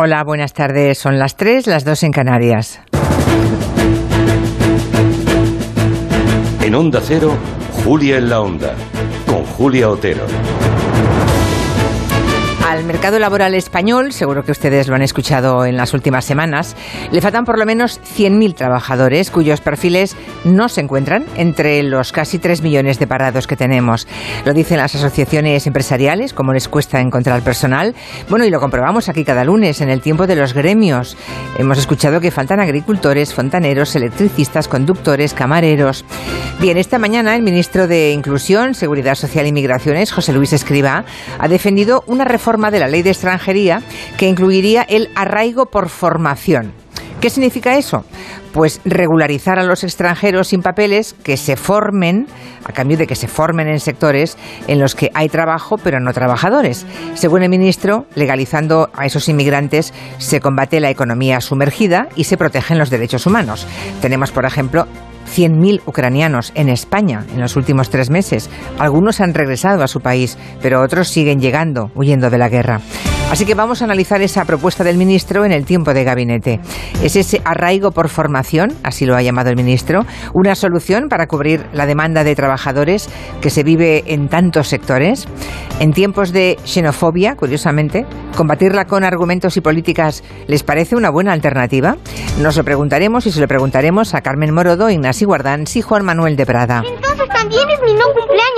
Hola, buenas tardes. Son las 3, las 2 en Canarias. En Onda Cero, Julia en la Onda, con Julia Otero. Al mercado laboral español, seguro que ustedes lo han escuchado en las últimas semanas, le faltan por lo menos 100.000 trabajadores cuyos perfiles no se encuentran entre los casi 3 millones de parados que tenemos. Lo dicen las asociaciones empresariales, cómo les cuesta encontrar personal. Bueno, y lo comprobamos aquí cada lunes en el tiempo de los gremios. Hemos escuchado que faltan agricultores, fontaneros, electricistas, conductores, camareros. Bien, esta mañana el ministro de Inclusión, Seguridad Social y Migraciones, José Luis Escriba, ha defendido una reforma de la ley de extranjería que incluiría el arraigo por formación. ¿Qué significa eso? Pues regularizar a los extranjeros sin papeles que se formen, a cambio de que se formen en sectores en los que hay trabajo pero no trabajadores. Según el ministro, legalizando a esos inmigrantes se combate la economía sumergida y se protegen los derechos humanos. Tenemos, por ejemplo, 100.000 ucranianos en España en los últimos tres meses. Algunos han regresado a su país, pero otros siguen llegando, huyendo de la guerra. Así que vamos a analizar esa propuesta del ministro en el tiempo de gabinete. ¿Es ese arraigo por formación, así lo ha llamado el ministro, una solución para cubrir la demanda de trabajadores que se vive en tantos sectores? En tiempos de xenofobia, curiosamente, combatirla con argumentos y políticas les parece una buena alternativa? Nos lo preguntaremos y se lo preguntaremos a Carmen Morodo, Ignasi Guardán y Juan Manuel de Prada. Entonces también es mi no cumpleaños.